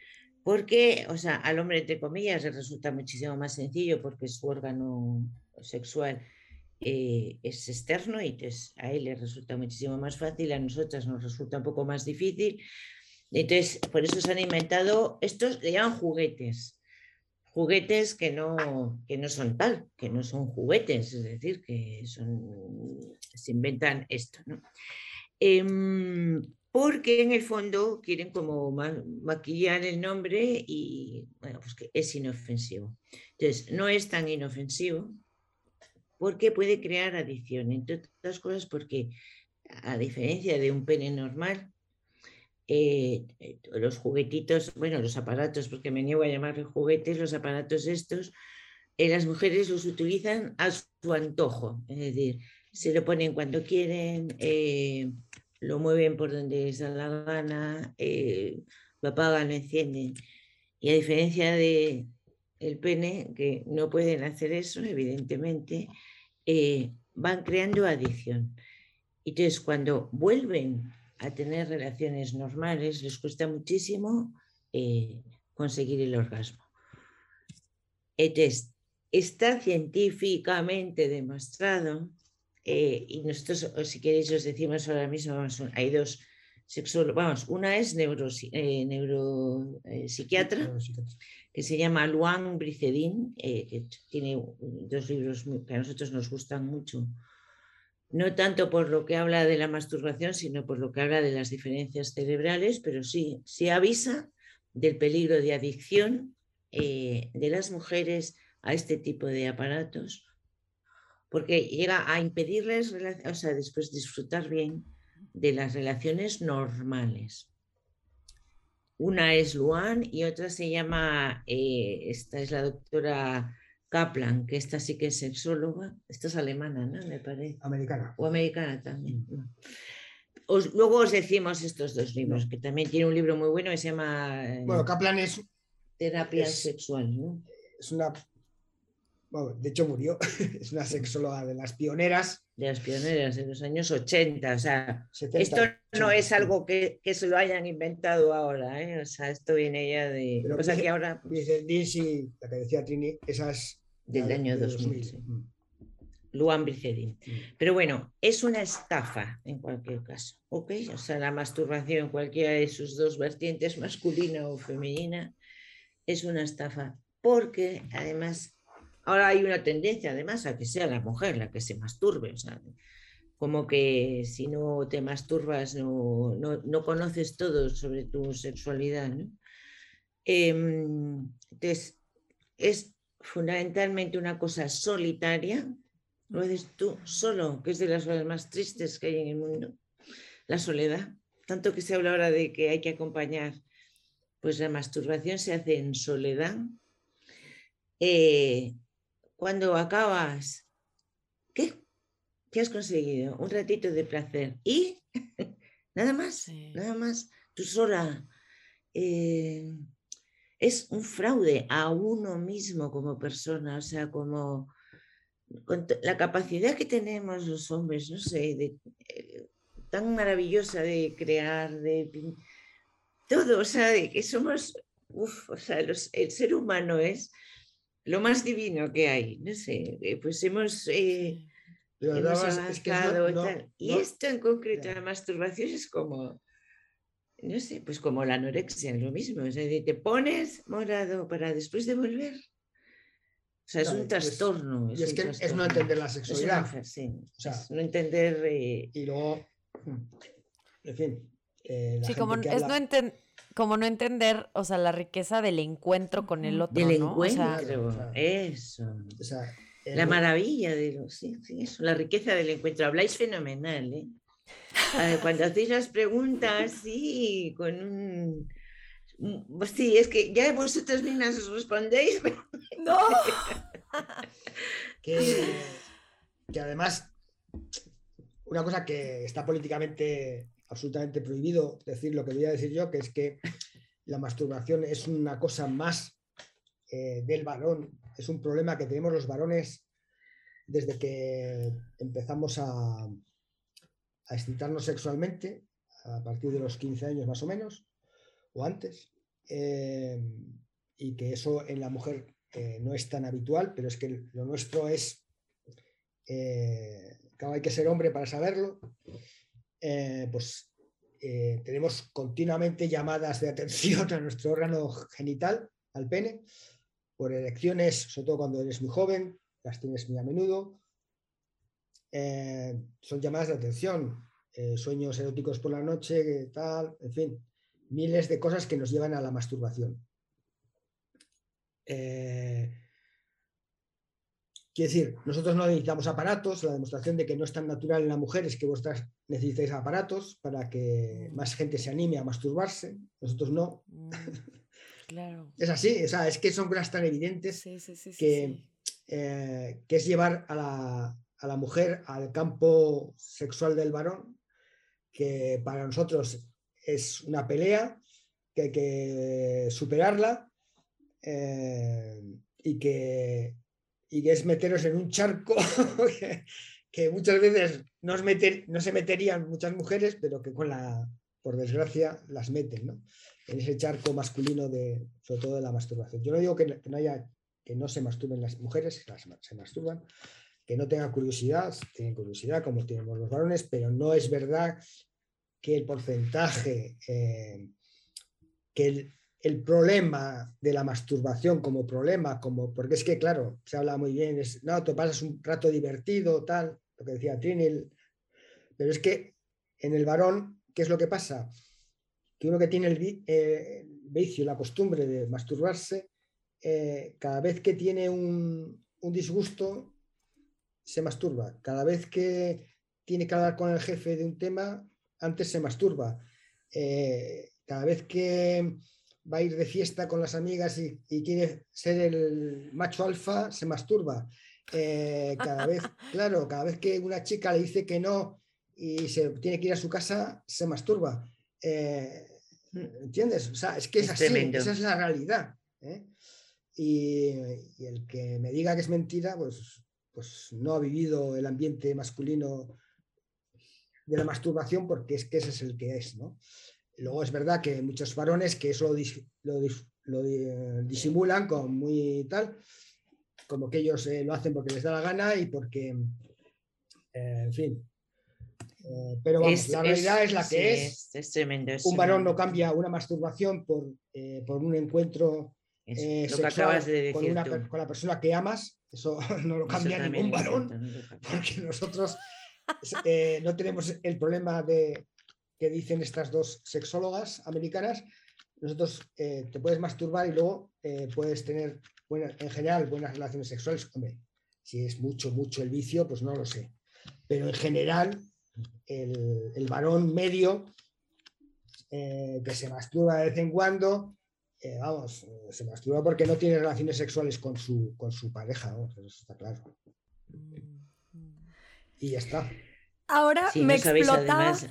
porque, o sea, al hombre, entre comillas, le resulta muchísimo más sencillo porque su órgano sexual eh, es externo y entonces a él le resulta muchísimo más fácil, a nosotras nos resulta un poco más difícil. Entonces, por eso se han inventado, estos le llaman juguetes, juguetes que no, que no son tal, que no son juguetes, es decir, que se inventan esto, ¿no? Em, porque en el fondo quieren como ma- maquillar el nombre y, bueno, pues que es inofensivo. Entonces, no es tan inofensivo porque puede crear adicción, entre otras cosas porque, a diferencia de un pene normal, eh, eh, los juguetitos, bueno, los aparatos, porque me niego a llamarle juguetes, los aparatos estos, eh, las mujeres los utilizan a su antojo, es decir, se lo ponen cuando quieren, lo mueven por donde les da la gana, eh, lo apagan, lo encienden. Y a diferencia de el pene, que no pueden hacer eso, evidentemente, eh, van creando adicción. Entonces, cuando vuelven a tener relaciones normales, les cuesta muchísimo eh, conseguir el orgasmo. Entonces, está científicamente demostrado, eh, y nosotros, si queréis, os decimos ahora mismo, vamos, hay dos sexólogos, vamos, una es neuropsiquiatra, eh, neuro, eh, psiquiatra, que se llama Luan Bricedin, que tiene dos libros que a nosotros nos gustan mucho, no tanto por lo que habla de la masturbación, sino por lo que habla de las diferencias cerebrales, pero sí, sí avisa del peligro de adicción eh, de las mujeres a este tipo de aparatos, porque llega a impedirles, o sea, después disfrutar bien de las relaciones normales. Una es Luan y otra se llama, eh, esta es la doctora Kaplan, que esta sí que es sexóloga, esta es alemana, ¿no? Me parece, Americana. o americana también. ¿no? Os- luego os decimos estos dos libros, que también tiene un libro muy bueno que se llama eh, Bueno, Kaplan es, Terapia es- Sexual, ¿no? es una. Bueno, de hecho, murió. es una sexóloga de las pioneras. De las pioneras de los años 80, o sea, 70, esto no 80. es algo que, que se lo hayan inventado ahora, ¿eh? o sea, esto viene ya de... Pero o sea, dice- que ahora, pues, Dice Dizzy, la que decía Trini, esas. del año de 2000. sí. Mm, Luan Bricedin. mm. Pero bueno, es una estafa en cualquier caso, ¿ok? O sea, la masturbación, cualquiera de sus dos vertientes, masculina o femenina, es una estafa, porque además ahora hay una tendencia además a que sea la mujer la que se masturbe, o sea, como que si no te masturbas no, no, conoces todo sobre tu sexualidad. ¿no? Em, entonces, es fundamentalmente una cosa solitaria, lo haces tú solo, que es de las cosas más tristes que hay en el mundo, la soledad. Tanto que se habla ahora de que hay que acompañar pues la masturbación se hace en soledad. Eh, cuando acabas, ¿qué? ¿Qué has conseguido? Un ratito de placer. ¿Y? nada más, nada más. Tú sola. Eh, es un fraude a uno mismo como persona, o sea, como la capacidad que tenemos los hombres, no sé, de, eh, tan maravillosa de crear, de todo, o sea, de que somos, uf, o sea, el ser humano es lo más divino que hay, no sé, eh, pues hemos, eh, avanzado y tal. y esto en concreto, la masturbación es como, no sé, pues como la anorexia, lo mismo, o sea, te pones morado para después de volver. O sea, es un trastorno. y es que es no entender la sexualidad. sí. O sea, no entender. Eh, y luego, en fin, eh, sí, como, es no como no entender, o sea, la riqueza del encuentro con el otro. Del ¿no? encuentro, eso. la maravilla de lo, sí, sí, eso, la riqueza del encuentro. Habláis fenomenal, ¿eh? Cuando hacéis las preguntas, sí, con un. Sí, es que ya vosotras mismas os respondéis. ¡No! que, que además, una cosa que está políticamente absolutamente prohibido decir lo que voy a decir yo, que es que la masturbación es una cosa más eh, del varón, es un problema que tenemos los varones desde que empezamos a, a excitarnos sexualmente, a partir de los 15 años más o menos, o antes, eh, y que eso en la mujer eh, no es tan habitual, pero es que lo nuestro es, claro, hay que ser hombre para saberlo, eh, pues eh, tenemos continuamente llamadas de atención a nuestro órgano genital, al pene, por erecciones, sobre todo cuando eres muy joven, las tienes muy a menudo. Eh, son llamadas de atención, sueños eróticos por la noche, tal, en fin, miles de cosas que nos llevan a la masturbación. Quiero decir, nosotros no necesitamos aparatos, la demostración de que no es tan natural en la mujer es que vosotras necesitáis aparatos para que más gente se anime a masturbarse, nosotros no. Mm, claro. es así, es que son cosas tan evidentes que, eh, que, es llevar a la, a la, mujer al campo sexual del varón, que para nosotros es una pelea, que hay que superarla eh, y que y que es meteros en un charco que, muchas veces no, se meterían muchas mujeres, pero que con la, por desgracia, las meten, ¿no? En ese charco masculino de, sobre todo de la masturbación. Yo no digo que, no haya, que no se masturben las mujeres, se masturban, que no tengan curiosidad, tienen curiosidad como tenemos los varones, pero no es verdad que el porcentaje, eh, que el problema de la masturbación como problema, como, porque es que, claro, se habla muy bien, es, no, te pasas un rato divertido, tal, lo que decía Trinil, pero es que en el varón, ¿qué es lo que pasa? Que uno que tiene el, eh, vicio, la costumbre de masturbarse, eh, cada vez que tiene un, disgusto, se masturba. Cada vez que tiene que hablar con el jefe de un tema, antes se masturba. Eh, cada vez que va a ir de fiesta con las amigas y, quiere ser el macho alfa, se masturba. Eh, cada vez, claro, cada vez que una chica le dice que no y se tiene que ir a su casa, se masturba. Eh, ¿Entiendes? O sea, es que es, así, esa es la realidad. ¿eh? Y, el que me diga que es mentira, pues, pues no ha vivido el ambiente masculino de la masturbación porque es que ese es el que es, ¿no? Luego es verdad que muchos varones que eso lo, eh, disimulan con muy tal, como que ellos eh, lo hacen porque les da la gana y porque, eh, en fin. pero vamos, la realidad es, la que es. es, tremendo, un varón no cambia una masturbación por, por un encuentro eh, lo que acabas de decir con, una la persona que amas, eso no lo cambia ningún varón, porque nosotros eh, no tenemos el problema de que dicen estas dos sexólogas americanas. Nosotros eh, te puedes masturbar y luego eh, puedes tener, buena- en general, buenas relaciones sexuales. Hombre, si es mucho, mucho el vicio, pues no lo sé. Pero en general, el, el varón medio eh, que se masturba de vez en cuando, eh, vamos, se masturba porque no tiene relaciones sexuales con su, con su pareja, eso está claro. Y ya está. Ahora Sí, me no sabéis explotaba. además.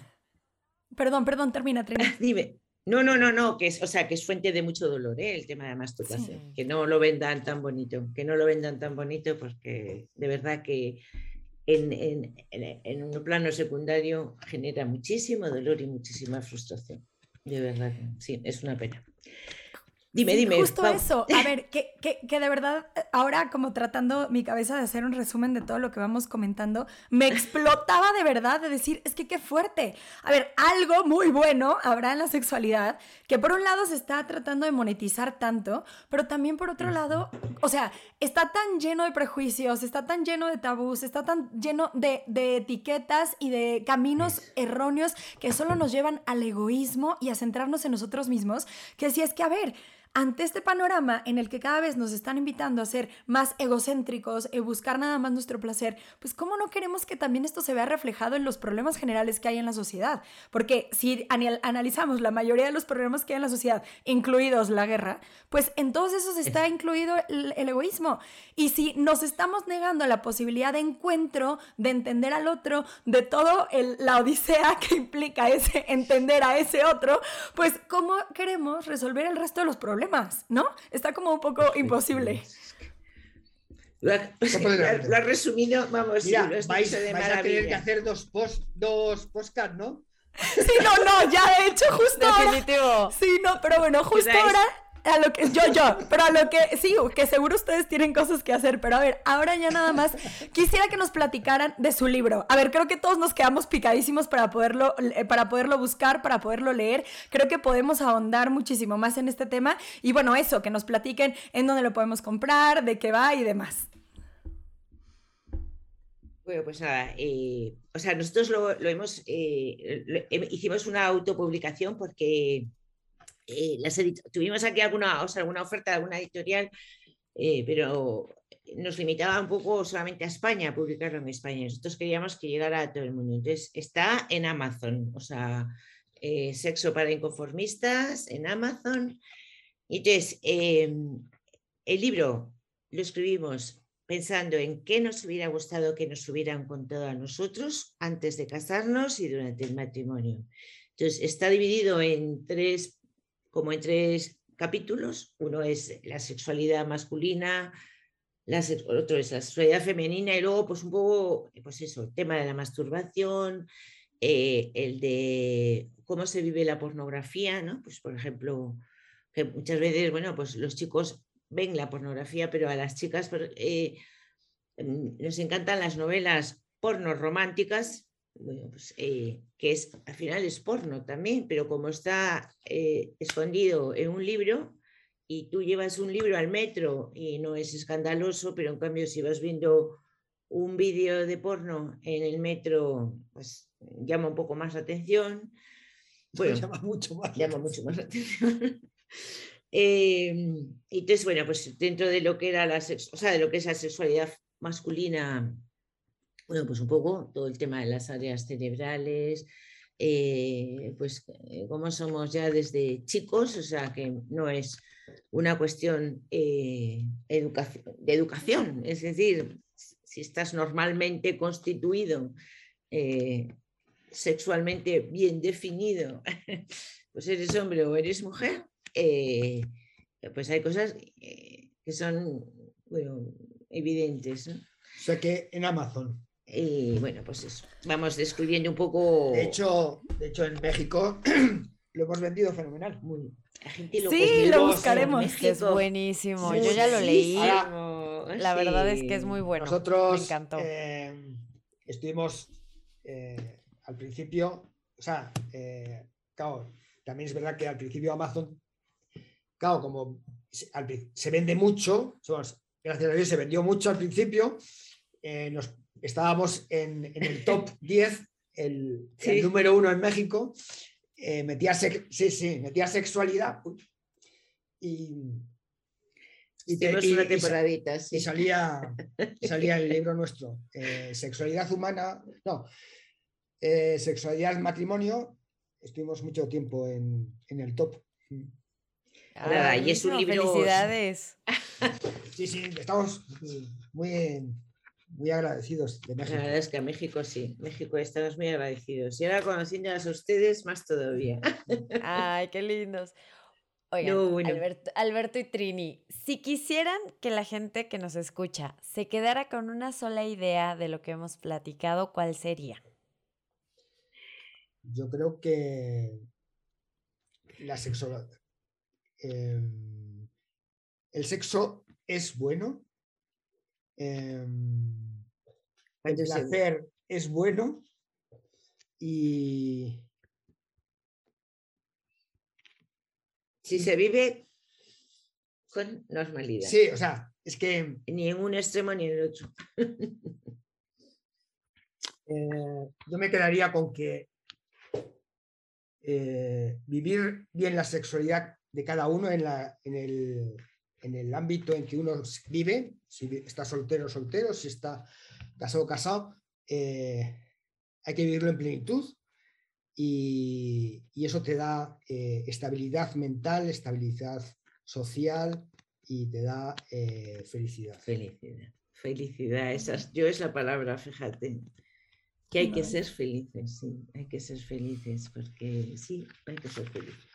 Perdón, perdón, termina, Trini. Dime. No, no, no, no, que es, o sea, que es fuente de mucho dolor, ¿eh? el tema de la masturbación. Sí. Que no lo vendan tan bonito, que no lo vendan tan bonito, porque de verdad que en, en- en- un plano secundario genera muchísimo dolor y muchísima frustración. De verdad, sí, es una pena. Dime, Sí, dime. Justo Pau. eso. A ver, que, que, que de verdad, eh, ahora como tratando mi cabeza de hacer un resumen de todo lo que vamos comentando, me explotaba de verdad de decir, es que qué fuerte. A ver, algo muy bueno habrá en la sexualidad, que por un lado se está tratando de monetizar tanto, pero también por otro lado, o sea, está tan lleno de prejuicios, está tan lleno de tabús, está tan lleno de, de etiquetas y de caminos erróneos que solo nos llevan al egoísmo y a centrarnos en nosotros mismos, que si es que, a ver, ante este panorama en el que cada vez nos están invitando a ser más egocéntricos y buscar nada más nuestro placer, pues ¿cómo no queremos que también esto se vea reflejado en los problemas generales que hay en la sociedad? Porque si anal- analizamos la mayoría de los problemas que hay en la sociedad, incluidos la guerra, pues en todos esos está incluido el, el egoísmo. Y si nos estamos negando la posibilidad de encuentro, de entender al otro, de todo el- la odisea que implica ese entender a ese otro, pues ¿cómo queremos resolver el resto de los problemas? ¿No? Está como un poco imposible. Lo ha- Completamente. lo has resumido, vamos, sí, Mira, has vais, dicho de vais a tener que hacer dos post, dos postcards, ¿no? Sí, no, no, ya de hecho justo ahora. Definitivo. Sí, no, pero bueno, justo ahora a lo que yo yo, pero a lo que sí, que seguro ustedes tienen cosas que hacer, pero a ver, ahora ya nada más quisiera que nos platicaran de su libro. A ver, creo que todos nos quedamos picadísimos para poderlo eh, para poderlo buscar, para poderlo leer. Creo que podemos ahondar muchísimo más en este tema y bueno, eso, que nos platiquen en dónde lo podemos comprar, de qué va y demás. Bueno, pues nada, eh, o sea, nosotros lo, lo hemos, eh, hicimos una autopublicación porque eh, tuvimos aquí alguna, o sea, alguna oferta de alguna editorial, eh, pero nos limitaba un poco solamente a España, a publicarlo en España. Nosotros queríamos que llegara a todo el mundo. Entonces, está en Amazon, o sea, eh, Sexo para Inconformistas en Amazon. Entonces, em, el libro lo escribimos pensando en qué nos hubiera gustado que nos hubieran contado a nosotros antes de casarnos y durante el matrimonio. Entonces, está dividido en tres, como en tres capítulos. Uno es la sexualidad masculina, la otro es la sexualidad femenina y luego, pues un poco, pues eso, el tema de la masturbación, eh, el de cómo se vive la pornografía, ¿no? Pues, por ejemplo, que muchas veces, bueno, pues los chicos ven la pornografía, pero a las chicas eh, nos encantan las novelas porno románticas, bueno, pues, eh, que es, al final es porno también, pero como está eh, escondido en un libro y tú llevas un libro al metro y no es escandaloso, pero en cambio si vas viendo un vídeo de porno en el metro, pues llama un poco más la atención. Bueno, llama mucho más. llama mucho más la atención. Eh, entonces, bueno, pues dentro de lo que era la sex- o sea, de lo que es la sexualidad masculina, bueno, pues un poco todo el tema de las áreas cerebrales, eh, pues eh, cómo somos ya desde chicos, o sea, que no es una cuestión eh, de educación, es decir, si estás normalmente constituido, sexualmente bien definido, pues eres hombre o eres mujer, pues hay cosas que son bueno, evidentes. O sea que en Amazon. Y bueno, pues eso, vamos descubriendo un poco... De hecho, de hecho en México lo hemos vendido fenomenal. muy- la gente lo Sí, lo buscaremos. Es que es buenísimo. Sí, Yo ya lo sí, leí. Ahora, La verdad es que es muy bueno. Nosotros Me encantó. eh, estuvimos eh, al principio, o sea, eh, claro, también es verdad que al principio Amazon, claro, como se, vende mucho, gracias a Dios se vendió mucho al principio, eh, nos, estábamos en, el top 10, el, número uno en México, eh, metía, sí, sí, metía sexualidad y, y, una temporadita, y salía, salía el libro nuestro, eh, Sexualidad Humana, no, Sexualidad Matrimonio, estuvimos mucho tiempo en, en el top. Nada, y es un libro. Felicidades. Sí, sí, estamos muy, muy agradecidos de México. La verdad es que a México sí, México estamos muy agradecidos. Y ahora conociéndolas a ustedes, más todavía. Ay, qué lindos. Oigan, Alberto, Alberto y Trini, si quisieran que la gente que nos escucha se quedara con una sola idea de lo que hemos platicado, ¿cuál sería? Yo creo que la sexualidad, Em, el sexo es bueno. Em, el placer es bueno. Y. Si se vive con normalidad. Sí, o sea, es que. Ni en un extremo ni en el otro. Eh, yo me quedaría con que eh, vivir bien la sexualidad de cada uno en, la, en, el, en, el, ámbito en que uno vive, si está soltero o soltero, si está casado o casado, eh, hay que vivirlo en plenitud y, y eso te da eh, estabilidad mental, estabilidad social y te da eh, felicidad. Felicidad, felicidad, esas, yo es la palabra, fíjate. Que hay que ser felices, sí, hay que ser felices, porque sí, hay que ser felices.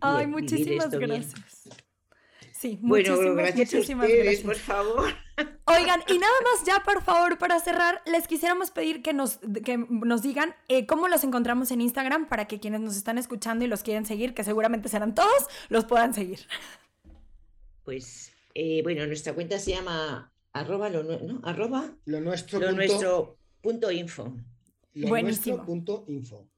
Ay, muchísimas gracias. Sí, bueno, muchísimas, muchísimas gracias. por favor. Oigan, y nada más ya, por favor, para cerrar, les quisiéramos pedir que nos, que nos digan eh, cómo los encontramos en Instagram para que quienes nos están escuchando y los quieren seguir, que seguramente serán todos, los puedan seguir. Pues, eh, bueno, nuestra cuenta se llama arroba lo, ¿no? arroba lo nuestro, lo nuestro punto info. Lo Buenísimo. nuestro punto info.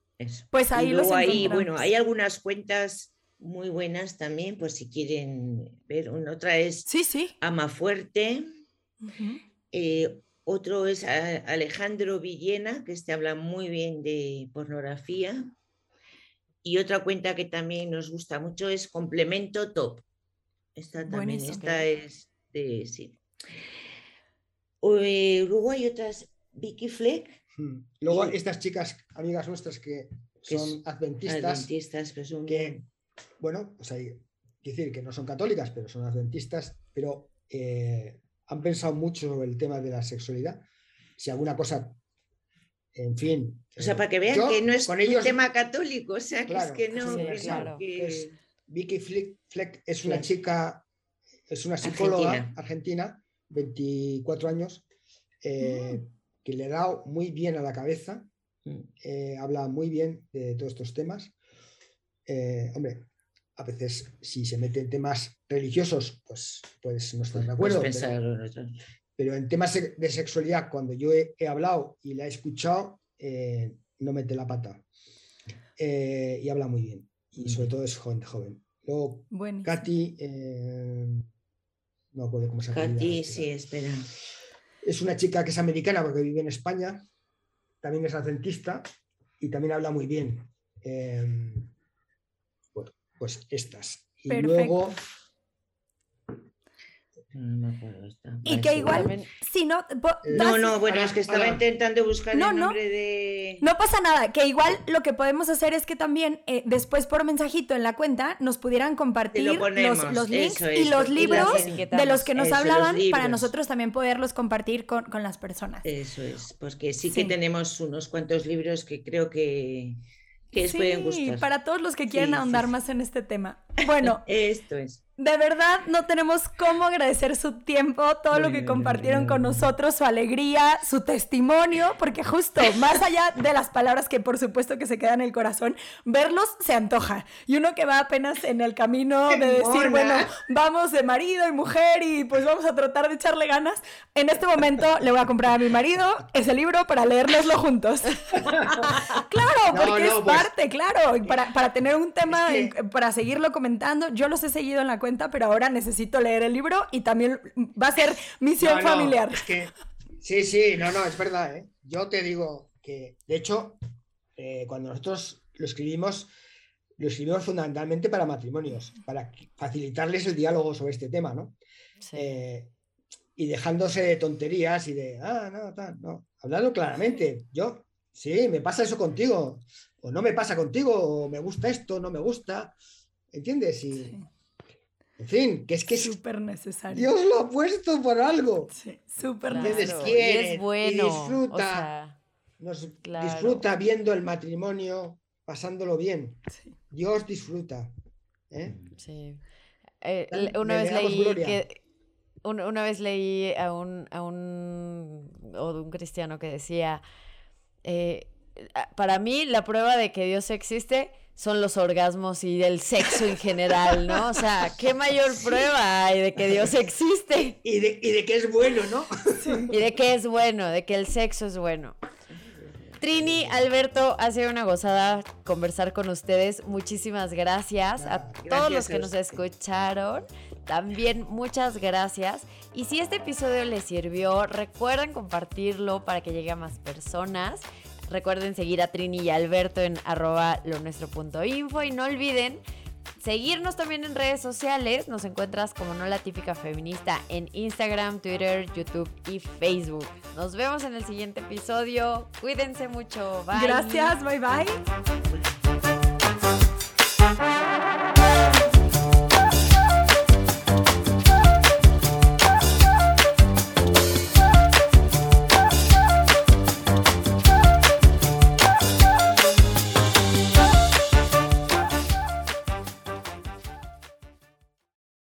Pues ahí los ahí, bueno, hay algunas cuentas muy buenas también, por si quieren ver. otra es sí, sí. Amafuerte. Eh, otro es Alejandro Villena, que este habla muy bien de pornografía. Y otra cuenta que también nos gusta mucho es Complemento Top. Esta también, esta es de, sí. Eh, luego hay otras, Vicky Fleck, Hmm. Luego estas chicas, amigas nuestras que son adventistas, que, bueno, pues hay que decir que no son católicas, pero son adventistas, pero eh, han pensado mucho sobre el tema de la sexualidad. Si alguna cosa, en fin. O sea, para que vean que no es un tema católico, o sea, que es que no. Vicky Fleck, es una chica, es una psicóloga argentina, 24 años. Eh, mm que le da muy bien a la cabeza, mm. eh, habla muy bien de todos estos temas. Eh, hombre, a veces si se mete en temas religiosos, pues, pues no estoy de acuerdo. Pero, en temas de sexualidad, cuando yo he, hablado y la he escuchado, eh, no mete la pata. y habla muy bien. Y sobre todo es joven. joven. Luego, Katy, no acuerdo cómo se llama. Katy, sí, espera es una chica que es americana porque vive en España, también es acentista y también habla muy bien. Bueno, pues estas. Y luego y que igual, si no... No, no, bueno, es que estaba intentando buscar el nombre de... No pasa nada, que igual lo que podemos hacer es que también eh, después por mensajito en la cuenta nos pudieran compartir los, links y los libros de los que nos hablaban para nosotros también poderlos compartir con, con las personas. Eso es, pues que sí, que tenemos unos cuantos libros que creo que que sí, pueden gustar. para todos los que quieren ahondar más en este tema. Bueno, esto es de verdad no tenemos cómo agradecer su tiempo, todo lo que compartieron con nosotros, su alegría, su testimonio, porque justo más allá de las palabras que por supuesto que se quedan en el corazón, verlos se antoja. Y uno que va apenas en el camino de decir, bueno, vamos de marido y mujer y pues vamos a tratar de echarle ganas, en este momento le voy a comprar a mi marido ese libro para leérnoslo juntos. claro, porque es pues parte, claro, para, para tener un tema, para seguirlo comentando comentando, yo los he seguido en la cuenta, pero ahora necesito leer el libro y también va a ser misión No, no, familiar. es que- sí, sí, no, no, es verdad. ¿eh? Yo te digo que, de hecho, eh, cuando nosotros lo escribimos, lo escribimos fundamentalmente para matrimonios, para facilitarles el diálogo sobre este tema, ¿no? Sí. Eh, y dejándose de tonterías y de, ah, no, tal, no. Hablando claramente, yo, sí, me pasa eso contigo, o no me pasa contigo, o me gusta esto, no me gusta, ¿entiendes? Y, Sí, en fin, que es que es- súper necesario. Dios lo ha puesto por algo. Sí, súper Claro, necesario. y es bueno. disfruta. O sea, Nos Claro. disfruta viendo el matrimonio, pasándolo bien. Sí. Dios disfruta. ¿eh? sí. Eh, una le vez leí gloria. que un- una vez leí a un a un o de un cristiano que decía eh, para mí la prueba de que Dios existe son los orgasmos y el sexo en general, ¿no? O sea, ¿qué mayor prueba hay de que Dios existe? Y, de, y de que es bueno, ¿no? Y de que es bueno, de que el sexo es bueno. Trini, Alberto, ha sido una gozada conversar con ustedes. Muchísimas gracias a Ah, todos los que nos escucharon. También muchas gracias. Y si este episodio les sirvió, recuerden compartirlo para que llegue a más personas. Recuerden seguir a Trini y Alberto en arroba lo nuestro punto info y no olviden seguirnos también en redes sociales. Nos encuentras como No la Típica Feminista en Instagram, Twitter, YouTube y Facebook. Nos vemos en el siguiente episodio. Cuídense mucho. Bye. Gracias, bye bye.